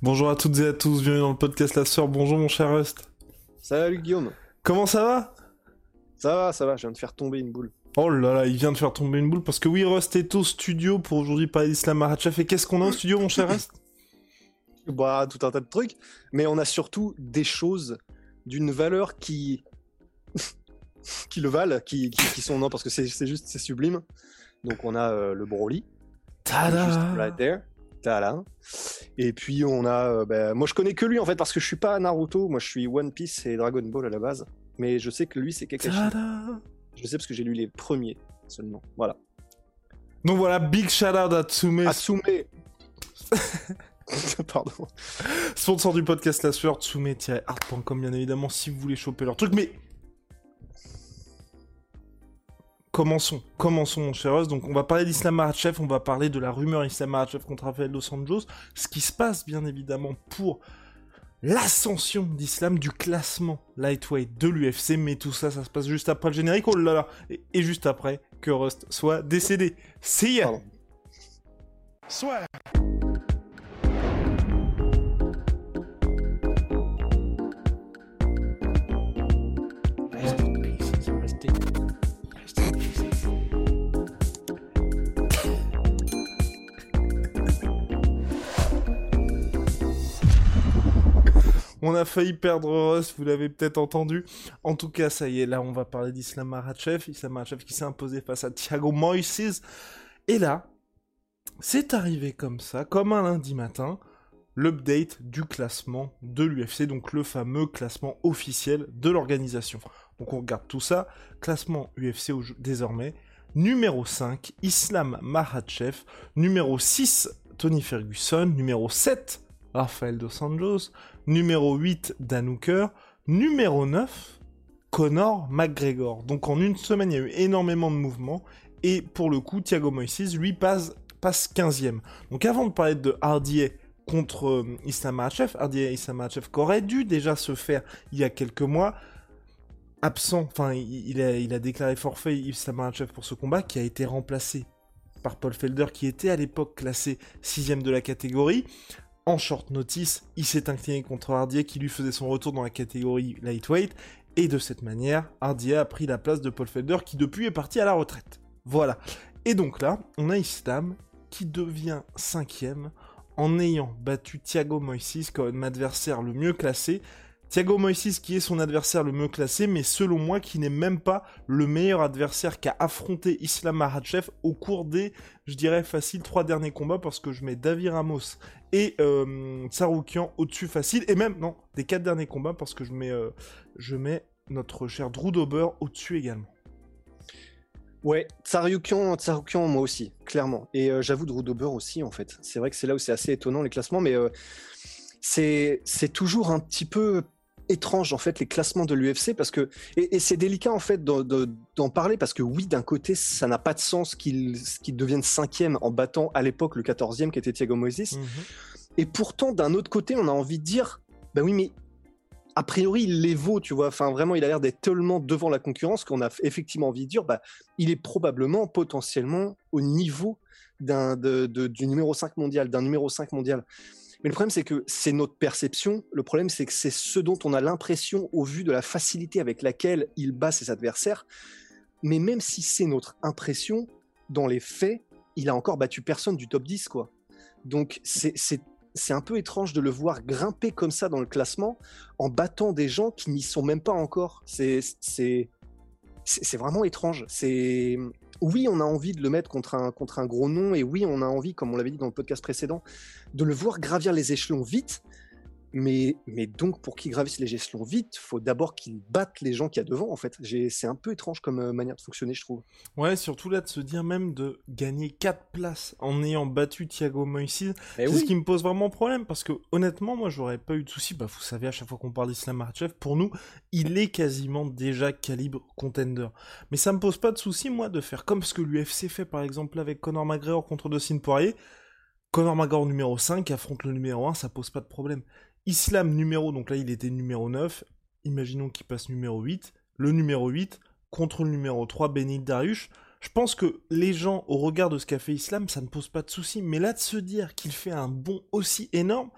Bonjour à toutes et à tous, bienvenue dans le podcast La Sœur. Bonjour mon cher Rust. Salut Guillaume. Comment ça va? Ça va, ça va, je viens de faire tomber une boule. Oh là là, il vient de faire tomber une boule parce que oui, Rust est au studio pour aujourd'hui parler d'Islam Makhachev. Et qu'est-ce qu'on a au studio mon cher Rust? Bah, tout un tas de trucs, mais on a surtout des choses d'une valeur qui qui le valent, qui, qui, qui sont non parce que c'est juste c'est sublime. Donc on a euh, le Broly, juste Tada right there, Et puis on a, euh, bah, moi je connais que lui en fait parce que je suis pas Naruto, moi je suis One Piece et Dragon Ball à la base, mais je sais que lui c'est Kakashi. Tada Je sais parce que j'ai lu les premiers seulement. Voilà. Donc voilà, big shout out à Tsume, Atsume. Pardon. sponsor du podcast La Sueur, Tsume-art.com bien évidemment si vous voulez choper leur truc. Mais commençons, commençons mon cher Rust. Donc on va parler d'Islam Makhachev, on va parler de la rumeur Islam Makhachev contre Rafael Dos Anjos, ce qui se passe bien évidemment pour l'ascension d'Islam du classement lightweight de l'UFC, mais tout ça, ça se passe juste après le générique, oh là là, et, et juste après que Rust soit décédé. See ya Pardon. On a failli perdre Rust, vous l'avez peut-être entendu. En tout cas, ça y est, là, on va parler d'Islam Makhachev. Islam Makhachev qui s'est imposé face à Thiago Moises. Et là, c'est arrivé comme ça, comme un lundi matin, l'update du classement de l'UFC, donc le fameux classement officiel de l'organisation. Donc on regarde tout ça. Classement UFC désormais. Numéro 5, Islam Makhachev. Numéro 6, Tony Ferguson. Numéro 7, Rafael Dos Anjos. Numéro 8, Dan. Numéro 9, Conor McGregor. Donc en une semaine, il y a eu énormément de mouvements. Et pour le coup, Thiago Moises, lui, passe, passe 15e. Donc avant de parler de RDA contre euh, Islam Makhachev, RDA Islam Makhachev qui aurait dû déjà se faire il y a quelques mois, absent, enfin il, a, il a déclaré forfait Islam Makhachev pour ce combat, qui a été remplacé par Paul Felder, qui était à l'époque classé 6 de la catégorie. En short notice, il s'est incliné contre Hardier qui lui faisait son retour dans la catégorie lightweight. Et de cette manière, Hardier a pris la place de Paul Felder qui depuis est parti à la retraite. Voilà. Et donc là, on a Islam qui devient cinquième en ayant battu Thiago Moises comme adversaire le mieux classé. Thiago Moises qui est son adversaire le mieux classé, mais selon moi qui n'est même pas le meilleur adversaire qu'a affronté Islam Makhachev au cours des, je dirais facile, trois derniers combats parce que je mets David Ramos et euh, Tsaroukian au-dessus facile, et même, non, des quatre derniers combats parce que je mets, euh, notre cher Drew Dober au-dessus également. Ouais, Tsaryukian, Tsaryukian, moi aussi, clairement. Et euh, j'avoue, Drew Dober aussi, en fait. C'est vrai que c'est là où c'est assez étonnant, les classements, mais euh, c'est toujours un petit peu étrange, en fait, les classements de l'UFC, parce que... Et, et c'est délicat, en fait, d'en de- d'en parler, parce que oui, d'un côté, ça n'a pas de sens qu'il qu'il devienne cinquième en battant, à l'époque, le quatorzième, qui était Thiago Moises. Et pourtant, d'un autre côté, on a envie de dire, bah oui, mais a priori, il les vaut, tu vois. Enfin, vraiment, il a l'air d'être tellement devant la concurrence qu'on a effectivement envie de dire, bah, il est probablement, potentiellement, au niveau d'un de- de- du numéro 5 mondial, d'un numéro 5 mondial. Mais le problème, c'est que c'est notre perception. Le problème, c'est que c'est ce dont on a l'impression au vu de la facilité avec laquelle il bat ses adversaires. Mais même si c'est notre impression, dans les faits, il a encore battu personne du top 10, quoi. Donc, c'est c'est- un peu étrange de le voir grimper comme ça dans le classement en battant des gens qui n'y sont même pas encore. C'est c'est vraiment étrange. C'est oui, on a envie de le mettre contre un contre un gros nom et oui, on a envie, comme on l'avait dit dans le podcast précédent, de le voir gravir les échelons vite. Mais, mais donc, pour qu'il gravisse les échelons vite, faut d'abord qu'il batte les gens qu'il y a devant, en fait. C'est un peu étrange comme euh, manière de fonctionner, je trouve. Ouais, surtout là, de se dire même de gagner 4 places en ayant battu Thiago Moïse. C'est ce qui me pose vraiment problème, parce que honnêtement, moi, j'aurais pas eu de soucis. Bah, vous savez, à chaque fois qu'on parle d'Islam Makhachev, pour nous, il est quasiment déjà calibre contender. Mais ça me pose pas de soucis, moi, de faire comme ce que l'UFC fait, par exemple, avec Conor McGregor contre Dustin Poirier. Conor McGregor numéro 5 affronte le numéro 1, ça pose pas de problème. Islam numéro, donc là il était numéro 9, imaginons qu'il passe numéro 8, le numéro 8 contre le numéro 3, Benil Darius. Je pense que les gens, au regard de ce qu'a fait Islam, ça ne pose pas de souci. Mais là, de se dire qu'il fait un bond aussi énorme,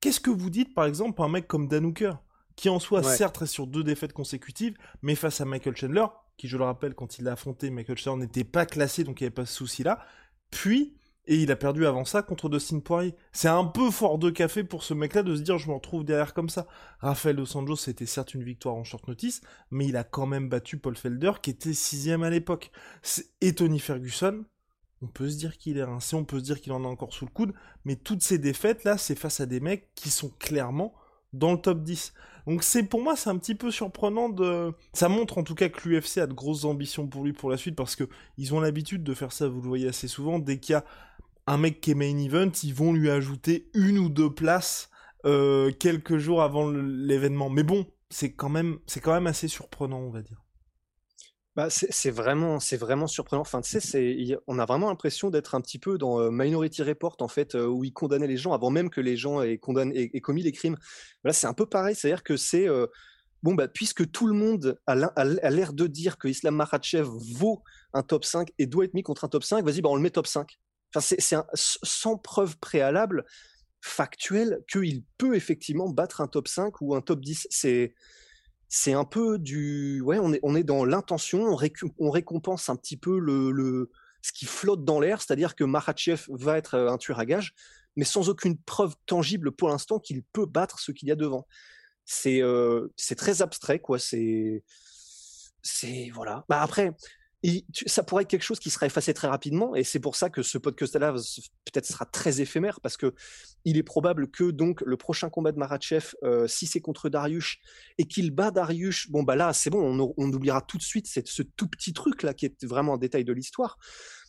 qu'est-ce que vous dites, par exemple, un mec comme Dan Hooker, qui en soi, certes, est sur deux défaites consécutives, mais face à Michael Chandler, qui, je le rappelle, quand il l'a affronté, Michael Chandler n'était pas classé, donc il n'y avait pas ce souci-là. Puis, et il a perdu avant ça contre Dustin Poirier. C'est un peu fort de café pour ce mec-là de se dire je me retrouve derrière comme ça. Rafael Dos Anjos, c'était certes une victoire en short notice, mais il a quand même battu Paul Felder qui était sixième à l'époque. Et Tony Ferguson, on peut se dire qu'il est rincé, on peut se dire qu'il en a encore sous le coude, mais toutes ces défaites là, c'est face à des mecs qui sont clairement dans le top 10. Donc c'est pour moi c'est un petit peu surprenant de ça montre en tout cas que l'UFC a de grosses ambitions pour lui pour la suite parce que ils ont l'habitude de faire ça, vous le voyez assez souvent dès qu'il y a un mec qui est main event, ils vont lui ajouter une ou deux places euh, quelques jours avant l'événement. Mais bon, c'est quand même, c'est quand même assez surprenant, on va dire. Bah, c'est vraiment, c'est vraiment surprenant. Enfin, tu sais, on a vraiment l'impression d'être un petit peu dans euh, Minority Report en fait, euh, où il condamnait les gens avant même que les gens aient, condamné, aient, commis les crimes. Là, c'est un peu pareil, c'est-à-dire que c'est bon, bah, puisque tout le monde a l'air de dire que Islam Makhachev vaut un top 5 et doit être mis contre un top 5, vas-y, bah, on le met top 5 c'est sans preuve préalable factuelle qu'il peut effectivement battre un top 5 ou un top 10. C'est c'est un peu du ouais on est on est dans l'intention on, récompense un petit peu le, le ce qui flotte dans l'air c'est-à-dire que Makhachev va être euh, un tueur à gage mais sans aucune preuve tangible pour l'instant qu'il peut battre ce qu'il y a devant c'est euh, c'est très abstrait quoi c'est c'est voilà bah après ça pourrait être quelque chose qui sera effacé très rapidement, et c'est pour ça que ce podcast-là peut-être sera très éphémère, parce que il est probable que donc le prochain combat de Maratchev, euh, si c'est contre Darius et qu'il bat Darius, bon bah là c'est bon, on, oubliera tout de suite ce tout petit truc là qui est vraiment un détail de l'histoire.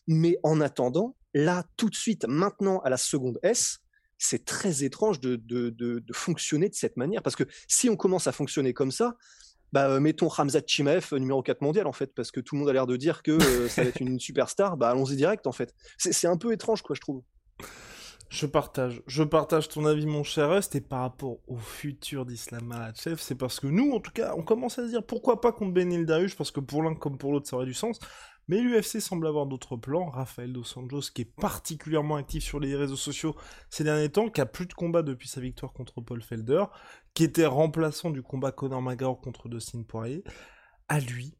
Mais en attendant, là tout de suite, maintenant à la seconde S, c'est très étrange de, fonctionner de cette manière, parce que si on commence à fonctionner comme ça, bah, euh, mettons Ramzat Chimaev euh, numéro 4 mondial en fait, parce que tout le monde a l'air de dire que euh, ça va être une superstar, bah allons-y direct en fait. C'est un peu étrange quoi, je trouve. Je partage, je partage ton avis mon cher Rust, et par rapport au futur d'Islam Makhachev, c'est parce que nous, en tout cas, on commence à se dire pourquoi pas contre Benil Darius, parce que pour l'un comme pour l'autre ça aurait du sens, mais l'UFC semble avoir d'autres plans. Rafael Dos Anjos, qui est particulièrement actif sur les réseaux sociaux ces derniers temps, qui a plus de combats depuis sa victoire contre Paul Felder, qui était remplaçant du combat Conor McGregor contre Dustin Poirier, a lui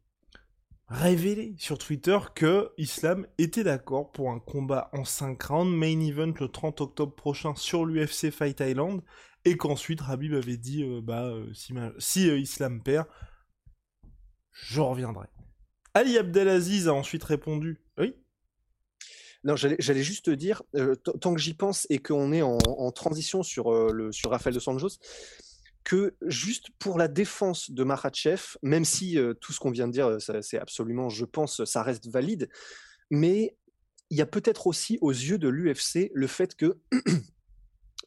révélé sur Twitter que Islam était d'accord pour un combat en 5 rounds, main event le 30 octobre prochain sur l'UFC Fight Island, et qu'ensuite Rabib avait dit euh, bah euh, si, euh, Islam perd, je reviendrai. Ali Abdelaziz a ensuite répondu. Oui. Non, j'allais juste te dire, euh, tant que j'y pense et qu'on est en, transition sur, euh, le, sur Rafael de Sanjos, que juste pour la défense de Makhachev, même si euh, tout ce qu'on vient de dire, c'est absolument, je pense, ça reste valide, mais il y a peut-être aussi aux yeux de l'UFC le fait que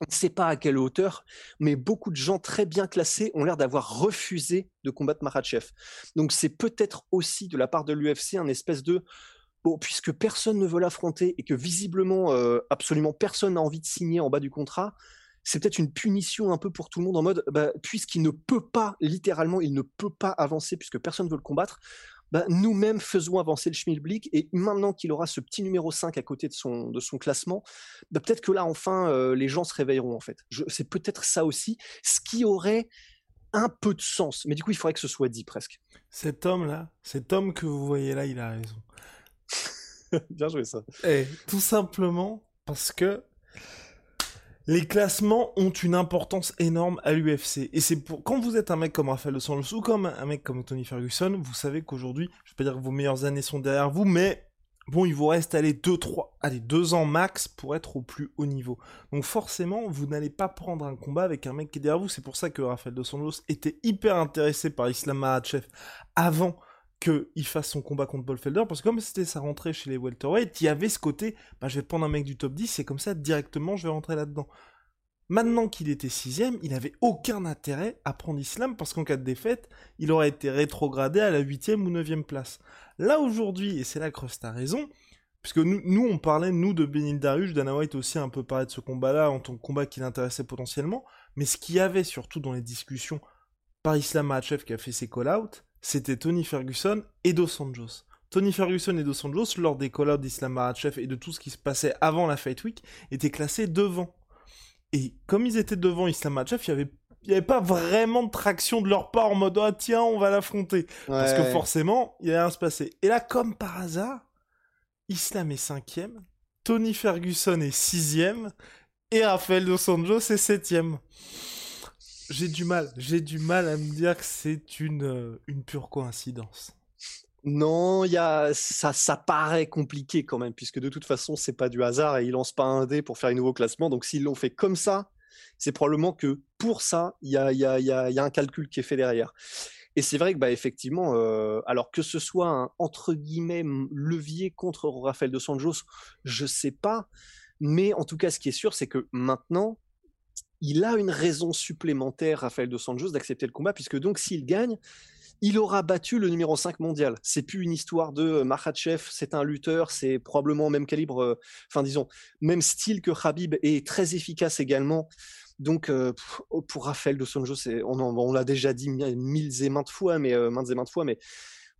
on ne sait pas à quelle hauteur, mais beaucoup de gens très bien classés ont l'air d'avoir refusé de combattre Makhachev. Donc c'est peut-être aussi de la part de l'UFC un espèce de bon, puisque personne ne veut l'affronter et que visiblement euh, absolument personne n'a envie de signer en bas du contrat, c'est peut-être une punition un peu pour tout le monde en mode bah, puisqu'il ne peut pas littéralement, il ne peut pas avancer puisque personne ne veut le combattre. Bah, nous-mêmes faisons avancer le Schmilblick et maintenant qu'il aura ce petit numéro 5 à côté de son, de son classement, bah, peut-être que là enfin euh, les gens se réveilleront en fait. C'est peut-être ça aussi, ce qui aurait un peu de sens, mais du coup il faudrait que ce soit dit presque. Cet homme-là, cet homme que vous voyez là, il a raison. Bien joué ça. Et tout simplement parce que les classements ont une importance énorme à l'UFC. Et c'est pour quand vous êtes un mec comme Rafael Dos ou comme un mec comme Tony Ferguson, vous savez qu'aujourd'hui, je vais pas dire que vos meilleures années sont derrière vous, mais bon, il vous reste allez, deux, trois, allez, deux ans max pour être au plus haut niveau. Donc forcément, vous n'allez pas prendre un combat avec un mec qui est derrière vous. C'est pour ça que Rafael Dos Anjos était hyper intéressé par Islam Makhachev avant qu'il fasse son combat contre Paul Felder, parce que comme c'était sa rentrée chez les welterweight, il y avait ce côté, bah, je vais prendre un mec du top 10, et comme ça, directement, je vais rentrer là-dedans. Maintenant qu'il était sixième, il n'avait aucun intérêt à prendre Islam, parce qu'en cas de défaite, il aurait été rétrogradé à la huitième ou neuvième place. Là, aujourd'hui, et c'est là que Rust a raison, puisque nous, nous, on parlait, nous, de Benil Darius, Dana White aussi un peu parlé de ce combat-là, en tant que combat qui l'intéressait potentiellement, mais ce qu'il y avait surtout dans les discussions par Islam Makhachev qui a fait ses call-outs, c'était Tony Ferguson et Dos Anjos. Tony Ferguson et Dos Anjos, lors des call-outs d'Islam Makhachev et de tout ce qui se passait avant la Fight Week, étaient classés devant. Et comme ils étaient devant Islam Makhachev, il y avait n'y avait pas vraiment de traction de leur part en mode ah tiens on va l'affronter parce que forcément il allait rien se passer et là comme par hasard Islam est cinquième Tony Ferguson est sixième et Rafael Dos Anjos est septième j'ai du mal, j'ai du mal à me dire que c'est une, euh, une pure coïncidence. Non, y a, ça, ça paraît compliqué quand même, puisque de toute façon, c'est pas du hasard et ils lancent pas un dé pour faire un nouveau classement. Donc s'ils l'ont fait comme ça, c'est probablement que pour ça, il y a, y, a, y, y a, un calcul qui est fait derrière. Et c'est vrai que, bah, effectivement, euh, alors que ce soit un entre guillemets levier contre Rafael de Sanjos, je sais pas. Mais en tout cas, ce qui est sûr, c'est que maintenant, il a une raison supplémentaire, Rafael dos Santos, d'accepter le combat, puisque donc s'il gagne, il aura battu le numéro 5 mondial. C'est plus une histoire de euh, Makhachev, c'est un lutteur, c'est probablement même calibre, euh, enfin disons, même style que Khabib est très efficace également. Donc euh, pour Rafael dos Santos, on, on l'a déjà dit mille et maintes fois, mais maintes et maintes fois, mais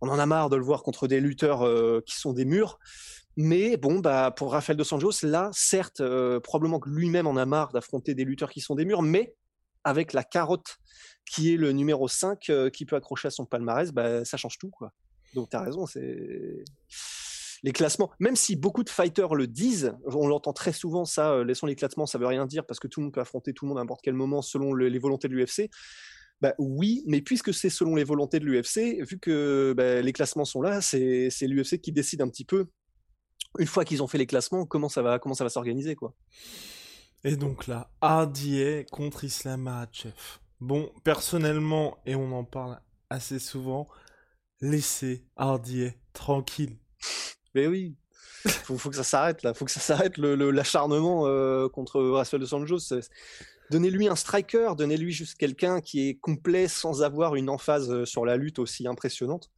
on en a marre de le voir contre des lutteurs qui sont des murs. Mais bon, bah, pour Rafael Dos Anjos, là, certes, euh, probablement que lui-même en a marre d'affronter des lutteurs qui sont des murs, mais avec la carotte qui est le numéro 5 euh, qui peut accrocher à son palmarès, bah, ça change tout. Quoi. Donc tu as raison, c'est les classements, même si beaucoup de fighters le disent, on l'entend très souvent ça, euh, laissons les classements, ça veut rien dire parce que tout le monde peut affronter tout le monde à n'importe quel moment selon les volontés de l'UFC. Bah oui, mais puisque c'est selon les volontés de l'UFC, vu que bah, les classements sont là, c'est l'UFC qui décide un petit peu une fois qu'ils ont fait les classements, comment ça va, comment ça va s'organiser, quoi. Et donc là, RDA contre Islam Makhachev. Bon, personnellement, et on en parle assez souvent, laissez RDA tranquille. Mais oui, faut, faut que ça s'arrête là, faut que ça s'arrête l'acharnement euh, contre Rafael de Sanjos. Donnez-lui un striker, donnez-lui juste quelqu'un qui est complet sans avoir une emphase euh, sur la lutte aussi impressionnante.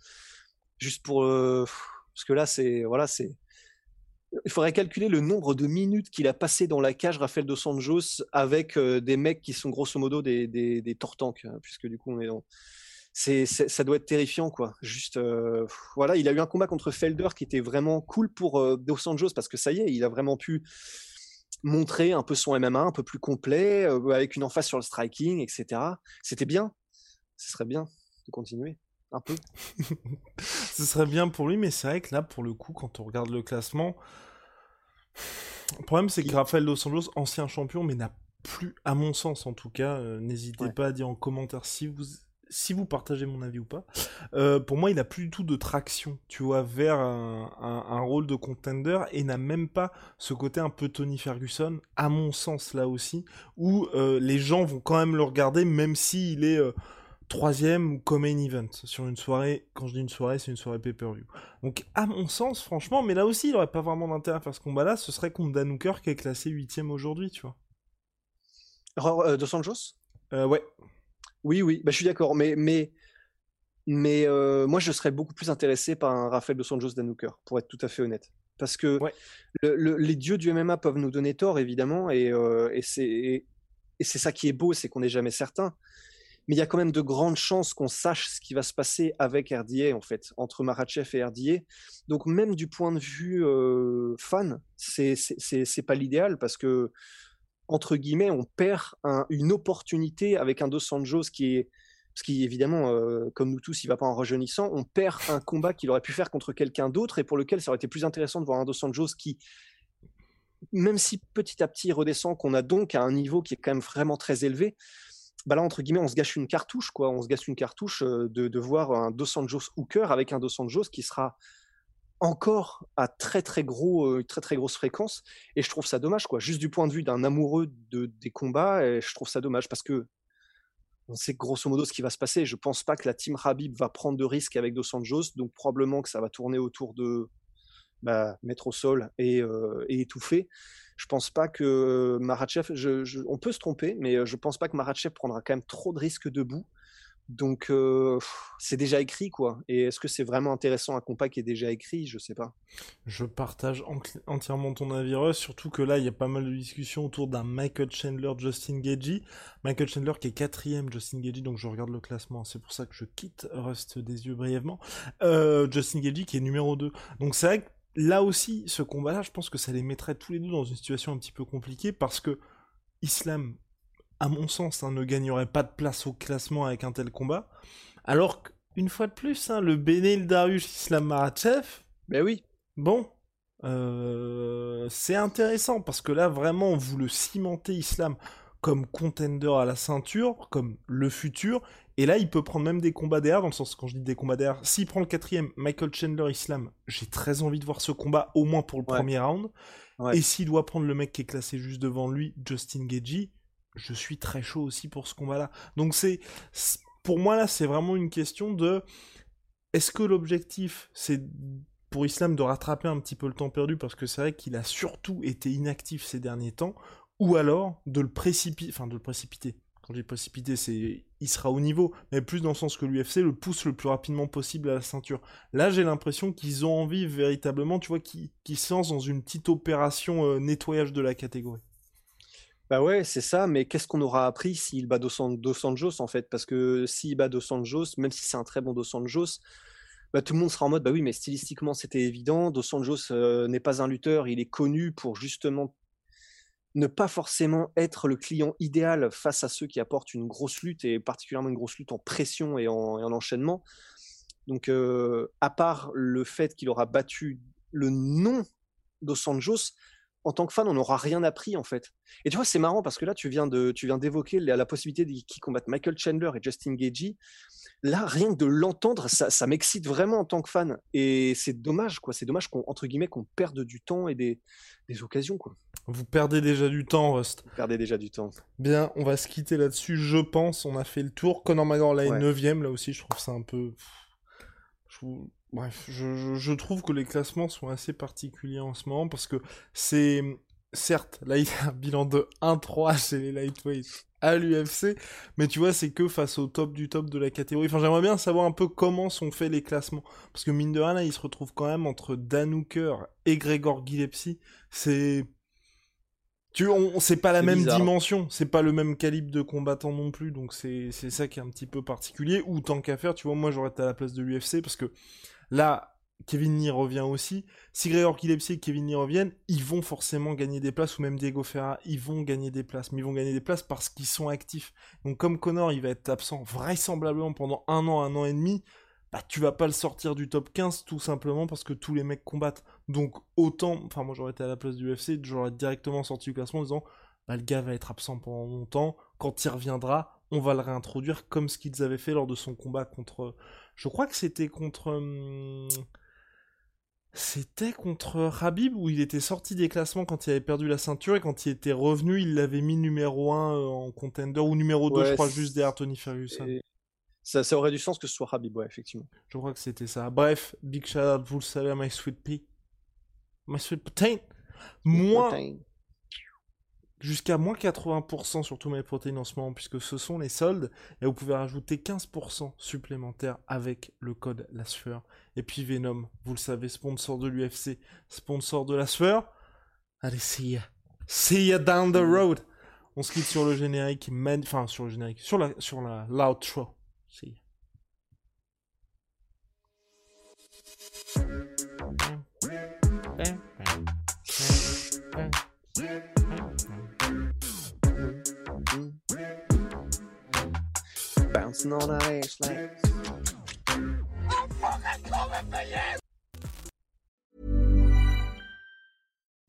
Juste pour, euh, parce que là c'est, voilà, c'est, il faudrait calculer le nombre de minutes qu'il a passé dans la cage Rafael dos Sanjos avec euh, des mecs qui sont grosso modo des, des, tortanks, hein, puisque du coup on est ça doit être terrifiant quoi. Juste euh, voilà, il a eu un combat contre Felder qui était vraiment cool pour euh, Dos Sanjos parce que ça y est, il a vraiment pu montrer un peu son MMA un peu plus complet avec une emphase sur le striking, etc. C'était bien. Ce serait bien de continuer un peu. Ce serait bien pour lui, mais c'est vrai que là, pour le coup, quand on regarde le classement, le problème, c'est que Rafael Dos Anjos, ancien champion, mais n'a plus, à mon sens en tout cas, euh, n'hésitez pas à dire en commentaire si vous si vous partagez mon avis ou pas, euh, pour moi, il a plus du tout de traction, tu vois, vers un, rôle de contender et n'a même pas ce côté un peu Tony Ferguson, à mon sens là aussi, où euh, les gens vont quand même le regarder, même s'il est troisième ou comme main event sur une soirée. Quand je dis une soirée, c'est une soirée pay-per-view. Donc, à mon sens, franchement, mais là aussi, il aurait pas vraiment d'intérêt à faire ce combat-là. Ce serait contre Dan Hooker qui est classé huitième aujourd'hui, tu vois. Euh, Dos Anjos? Euh, Ouais. Oui, oui, bah, je suis d'accord. Mais, mais, mais euh, moi, je serais beaucoup plus intéressé par un Rafael Dos Anjos Dan Hooker, pour être tout à fait honnête. Parce que les dieux du MMA peuvent nous donner tort, évidemment, et, et c'est ça qui est beau, c'est qu'on n'est jamais certain mais il y a quand même de grandes chances qu'on sache ce qui va se passer avec RDA en fait, entre Marachev et RDA. Donc même du point de vue euh, fan, c'est pas l'idéal parce que entre guillemets, on perd une opportunité avec un Dos Sanjos qui est euh, comme nous tous, il va pas en rajeunissant, on perd un combat qu'il aurait pu faire contre quelqu'un d'autre et pour lequel ça aurait été plus intéressant de voir un Dos Sanjos qui même si petit à petit il redescend, qu'on a donc à un niveau qui est quand même vraiment très élevé, bah là, entre guillemets, on se gâche une cartouche, quoi. On se gâche une cartouche euh, de, voir un Dos Santos Hooker avec un Dos Santos qui sera encore à très très gros, euh, très très grosse fréquence. Et je trouve ça dommage, quoi. Juste du point de vue d'un amoureux de, des combats, je trouve ça dommage parce que on sait grosso modo ce qui va se passer. Je pense pas que la team Habib va prendre de risques avec Dos Anjos, donc probablement que ça va tourner autour de bah, mettre au sol et, euh, et étouffer. Je pense pas que Marachev, je, on peut se tromper, mais euh, je pense pas que Marachev prendra quand même trop de risques debout. Donc c'est déjà écrit quoi. Et est-ce que c'est vraiment intéressant un combat qui est déjà écrit? Je sais pas. Je partage entièrement ton avis, Russ, surtout que là il y a pas mal de discussions autour d'un Michael Chandler, Justin Gagey. Michael Chandler qui est quatrième, Justin Gagey, donc je regarde le classement, c'est pour ça que je quitte Rust des yeux brièvement. Euh, Justin Gagey qui est numéro 2. Donc c'est vrai que là aussi, ce combat-là, je pense que ça les mettrait tous les deux dans une situation un petit peu compliquée parce que Islam à mon sens, hein, ne gagnerait pas de place au classement avec un tel combat. Alors qu'une fois de plus, hein, le Benel Darius Islam Marachev. Ben oui. Bon. Euh, c'est intéressant parce que là, vraiment, vous le cimentez Islam comme contender à la ceinture, comme le futur. Et là, il peut prendre même des combats derrière, dans le sens, quand je dis des combats derrière, s'il prend le quatrième, Michael Chandler Islam, j'ai très envie de voir ce combat, au moins pour le premier round. Et s'il doit prendre le mec qui est classé juste devant lui, Justin Gagey, je suis très chaud aussi pour ce combat-là. Donc c'est, pour moi là, c'est vraiment une question de, est-ce que l'objectif, c'est pour Islam de rattraper un petit peu le temps perdu parce que c'est vrai qu'il a surtout été inactif ces derniers temps, ou alors de le précipiter, enfin de le précipiter? Quand je dis précipiter, c'est il sera au niveau, mais plus dans le sens que l'UFC le pousse le plus rapidement possible à la ceinture. Là, j'ai l'impression qu'ils ont envie véritablement, tu vois, qu'ils se lancent dans une petite opération euh, nettoyage de la catégorie. Bah ouais, c'est ça, mais qu'est-ce qu'on aura appris s'il bat Dos, Anjos en fait? Parce que s'il bat Dos Anjos, même si c'est un très bon Dos Anjos, bah, tout le monde sera en mode bah oui, mais stylistiquement c'était évident. Dos Anjos euh, n'est pas un lutteur, il est connu pour justement ne pas forcément être le client idéal face à ceux qui apportent une grosse lutte et particulièrement une grosse lutte en pression et en, enchaînement. Donc, euh, à part le fait qu'il aura battu le nom Dos Anjos, en tant que fan, on n'aura rien appris en fait. Et tu vois, c'est marrant parce que là, tu viens de, tu viens d'évoquer la, possibilité qu'ils combattent Michael Chandler et Justin Gagey. Là, rien que de l'entendre, ça, m'excite vraiment en tant que fan. Et c'est dommage, quoi. C'est dommage qu'on entre guillemets qu'on perde du temps et des, occasions, quoi. Vous perdez déjà du temps, Rust. Vous perdez déjà du temps. Bien, on va se quitter là-dessus. Je pense, on a fait le tour. Conor McGregor là est 9 là aussi. Je trouve ça un peu. Je Bref, je, trouve que les classements sont assez particuliers en ce moment parce que c'est. Certes, là il y a un bilan de 1-3 chez les lightweights à l'UFC, mais tu vois, c'est que face au top du top de la catégorie. Enfin, j'aimerais bien savoir un peu comment sont faits les classements. Parce que mine de rien, là, il se retrouve quand même entre Dan Hooker et Gregor Gillespie. C'est tu, on, c'est pas la même dimension, c'est pas le même calibre de combattant non plus, donc c'est, c'est ça qui est un petit peu particulier. Ou tant qu'à faire, tu vois, moi j'aurais été à la place de l'UFC parce que là, Kevin Lee revient aussi. Si Gregor Gillespie et Kevin Lee reviennent, ils vont forcément gagner des places, ou même Diego Ferra, ils vont gagner des places, mais ils vont gagner des places parce qu'ils sont actifs. Donc comme Connor, il va être absent vraisemblablement pendant un an, un an et demi, bah tu vas pas le sortir du top 15 tout simplement parce que tous les mecs combattent. Donc autant, enfin moi j'aurais été à la place du UFC, j'aurais directement sorti du classement en disant bah le gars va être absent pendant longtemps, quand il reviendra, on va le réintroduire comme ce qu'ils avaient fait lors de son combat contre, je crois que c'était contre, hum, c'était contre Habib où il était sorti des classements quand il avait perdu la ceinture et quand il était revenu, il l'avait mis numéro 1 euh, en contender ou numéro 2 je crois juste derrière Tony Ferguson. Ça, aurait du sens que ce soit Habib, ouais, effectivement. Je crois que c'était ça. Bref, big shout out, vous le savez, à My Sweet Pea. My Sweet Protein. Moins. Jusqu'à moins 80% sur tous mes protéines en ce moment, puisque ce sont les soldes. Et vous pouvez rajouter 15% supplémentaires avec le code La Et puis Venom, vous le savez, sponsor de l'UFC, sponsor de La Allez, see ya. See ya down the road. On se quitte sur le générique, enfin sur le générique, sur la, sur la l'outro. See Mm-hmm. Bouncing on that ass like. I'm fucking coming for you!